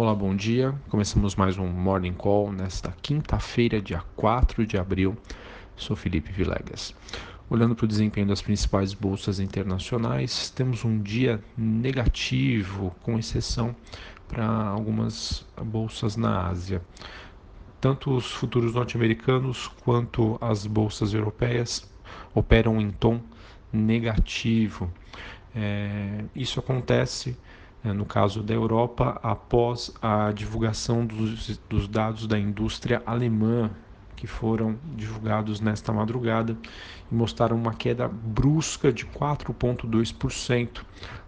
Olá, bom dia. Começamos mais um Morning Call nesta quinta-feira, dia 4 de abril. Sou Felipe Vilegas. Olhando para o desempenho das principais bolsas internacionais, temos um dia negativo, com exceção para algumas bolsas na Ásia. Tanto os futuros norte-americanos quanto as bolsas europeias operam em tom negativo. É, isso acontece no caso da Europa, após a divulgação dos, dos dados da indústria alemã, que foram divulgados nesta madrugada e mostraram uma queda brusca de 4,2%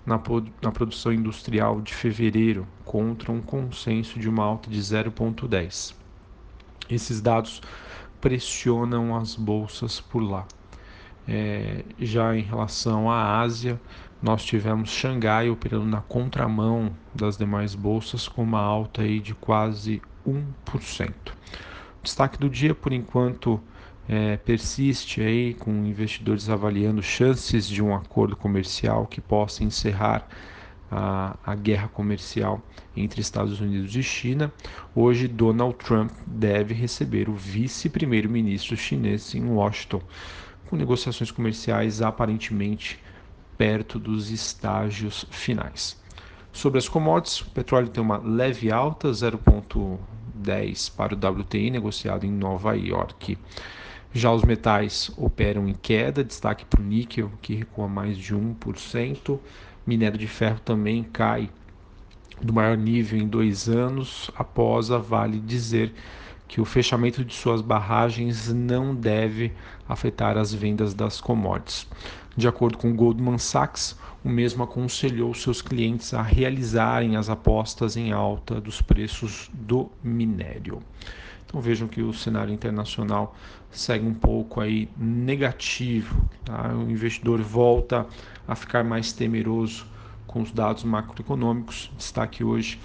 na, na produção industrial de fevereiro, contra um consenso de uma alta de 0,10%. Esses dados pressionam as bolsas por lá. É, já em relação à Ásia, nós tivemos Xangai operando na contramão das demais bolsas com uma alta aí de quase 1%. O destaque do dia, por enquanto, é, persiste aí com investidores avaliando chances de um acordo comercial que possa encerrar a, a, guerra comercial entre Estados Unidos e China. Hoje, Donald Trump deve receber o vice-primeiro-ministro chinês em Washington, com negociações comerciais aparentemente perto dos estágios finais. Sobre as commodities, o petróleo tem uma leve alta, 0,10 para o WTI, negociado em Nova York. Já os metais operam em queda, destaque para o níquel, que recua mais de 1%. Minério de ferro também cai do maior nível em dois anos, após a Vale dizer que o fechamento de suas barragens não deve afetar as vendas das commodities. De acordo com Goldman Sachs, o mesmo aconselhou seus clientes a realizarem as apostas em alta dos preços do minério. Então vejam que o cenário internacional segue um pouco aí negativo. Tá? O investidor volta a ficar mais temeroso com os dados macroeconômicos. Destaque hoje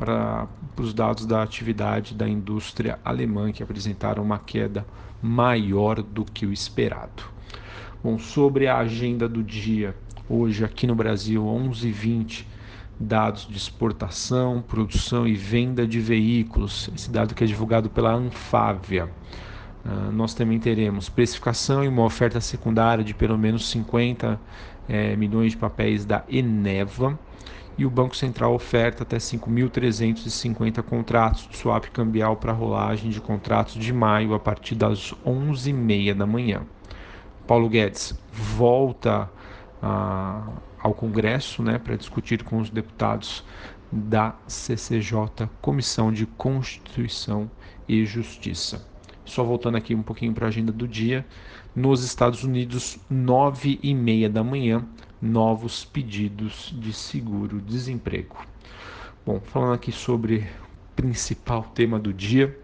para os dados da atividade da indústria alemã, que apresentaram uma queda maior do que o esperado. Bom, sobre a agenda do dia, hoje aqui no Brasil, 11h20, dados de exportação, produção e venda de veículos, esse dado que é divulgado pela Anfávia. Uh, nós também teremos precificação e uma oferta secundária de pelo menos 50 eh, milhões de papéis da Eneva e o Banco Central oferta até 5.350 contratos de swap cambial para rolagem de contratos de maio a partir das 11h30 da manhã. Paulo Guedes volta ah, ao Congresso né, para discutir com os deputados da CCJ, Comissão de Constituição e Justiça. Só voltando aqui um pouquinho para a agenda do dia, nos Estados Unidos, 9 e meia da manhã, novos pedidos de seguro-desemprego. Bom, falando aqui sobre o principal tema do dia,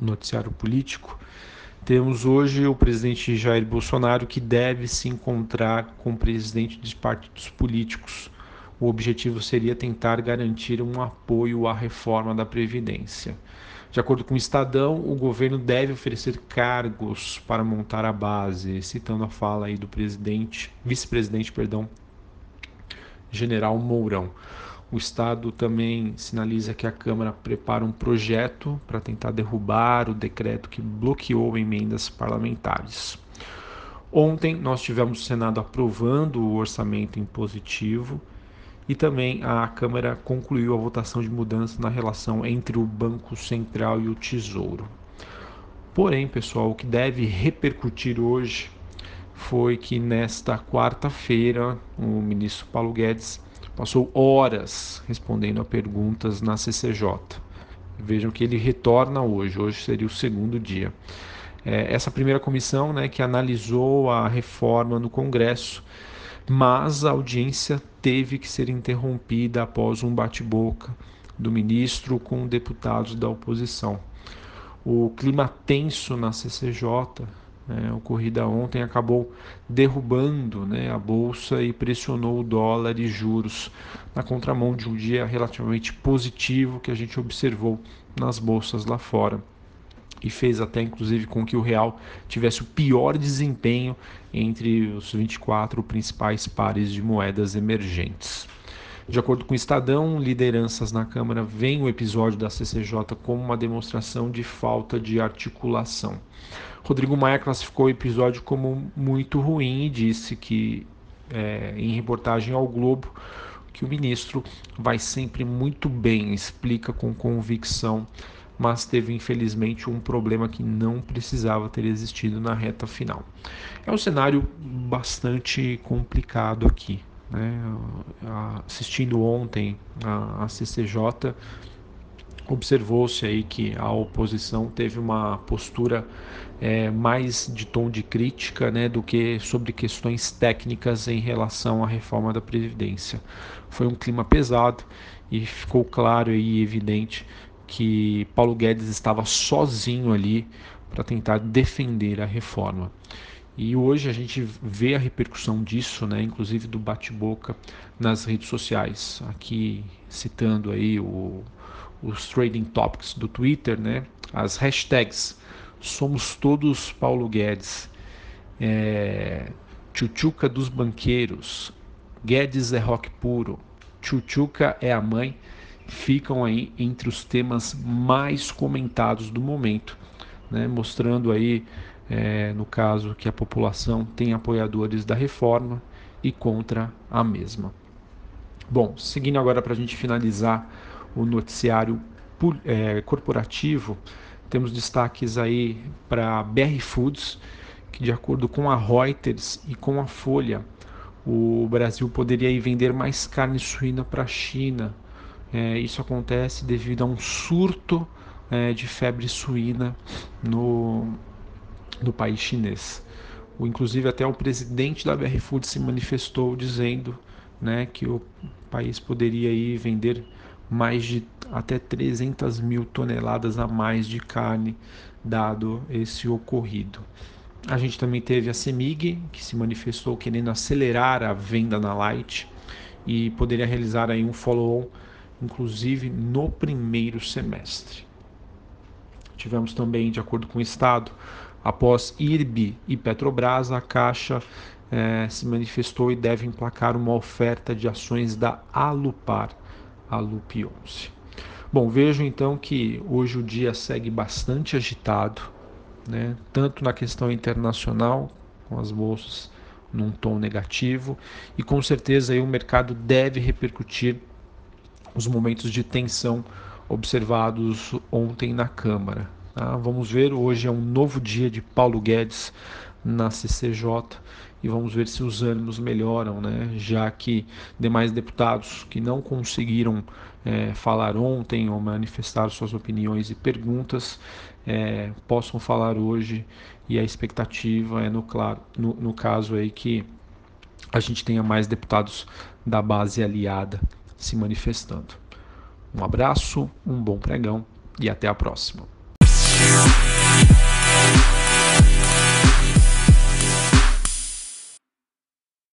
o noticiário político, temos hoje o presidente Jair Bolsonaro que deve se encontrar com o presidente dos partidos políticos. O objetivo seria tentar garantir um apoio à reforma da Previdência. De acordo com o Estadão, o governo deve oferecer cargos para montar a base, citando a fala aí do presidente, vice-presidente, perdão, General Mourão. O Estado também sinaliza que a Câmara prepara um projeto para tentar derrubar o decreto que bloqueou emendas parlamentares. Ontem nós tivemos o Senado aprovando o orçamento impositivo e também a Câmara concluiu a votação de mudança na relação entre o Banco Central e o Tesouro. Porém, pessoal, o que deve repercutir hoje foi que nesta quarta-feira o ministro Paulo Guedes passou horas respondendo a perguntas na CCJ. Vejam que ele retorna hoje, hoje seria o segundo dia. É, essa primeira comissão né, que analisou a reforma no Congresso mas a audiência teve que ser interrompida após um bate-boca do ministro com deputados da oposição. O clima tenso na CCJ, né, ocorrida ontem, acabou derrubando né, a bolsa e pressionou o dólar e juros na contramão de um dia relativamente positivo que a gente observou nas bolsas lá fora e fez até inclusive com que o real tivesse o pior desempenho entre os 24 principais pares de moedas emergentes. De acordo com o Estadão, lideranças na Câmara veem o episódio da CCJ como uma demonstração de falta de articulação. Rodrigo Maia classificou o episódio como muito ruim e disse que, é, em reportagem ao Globo, que o ministro vai sempre muito bem, explica com convicção, mas teve infelizmente um problema que não precisava ter existido na reta final. É um cenário bastante complicado aqui. Né? Assistindo ontem a, CCJ, observou-se aí que a oposição teve uma postura é, mais de tom de crítica né, do que sobre questões técnicas em relação à reforma da Previdência. Foi um clima pesado e ficou claro e evidente que Paulo Guedes estava sozinho ali para tentar defender a reforma. E hoje a gente vê a repercussão disso, né, inclusive do bate-boca nas redes sociais. Aqui citando aí o, os trading topics do Twitter, né, as hashtags somos todos Paulo Guedes, é, Chuchuca dos banqueiros, Guedes é rock puro, Chuchuca é a mãe, ficam aí entre os temas mais comentados do momento, né, mostrando aí, é, no caso, que a população tem apoiadores da reforma e contra a mesma. Bom, seguindo agora para a gente finalizar o noticiário é, corporativo, temos destaques aí para BR Foods, que de acordo com a Reuters e com a Folha, o Brasil poderia vender mais carne suína para a China. É, isso acontece devido a um surto é, de febre suína no, no país chinês. O, inclusive até o presidente da BR Foods se manifestou dizendo né, que o país poderia vender mais de até 300 mil toneladas a mais de carne, dado esse ocorrido. A gente também teve a Semig, que se manifestou querendo acelerar a venda na Light e poderia realizar aí um follow-on, inclusive no primeiro semestre. Tivemos também, de acordo com o Estado, após IRB e Petrobras, a Caixa eh, se manifestou e deve emplacar uma oferta de ações da Alupar a Lupe 11. Bom, vejo então que hoje o dia segue bastante agitado, né? tanto na questão internacional, com as bolsas num tom negativo, e com certeza aí o mercado deve repercutir os momentos de tensão observados ontem na Câmara. Tá? Vamos ver, hoje é um novo dia de Paulo Guedes na CCJ e vamos ver se os ânimos melhoram, né? já que demais deputados que não conseguiram é, falar ontem ou manifestar suas opiniões e perguntas é, possam falar hoje e a expectativa é no, claro, no, no caso aí que a gente tenha mais deputados da base aliada se manifestando. Um abraço, um bom pregão e até a próxima.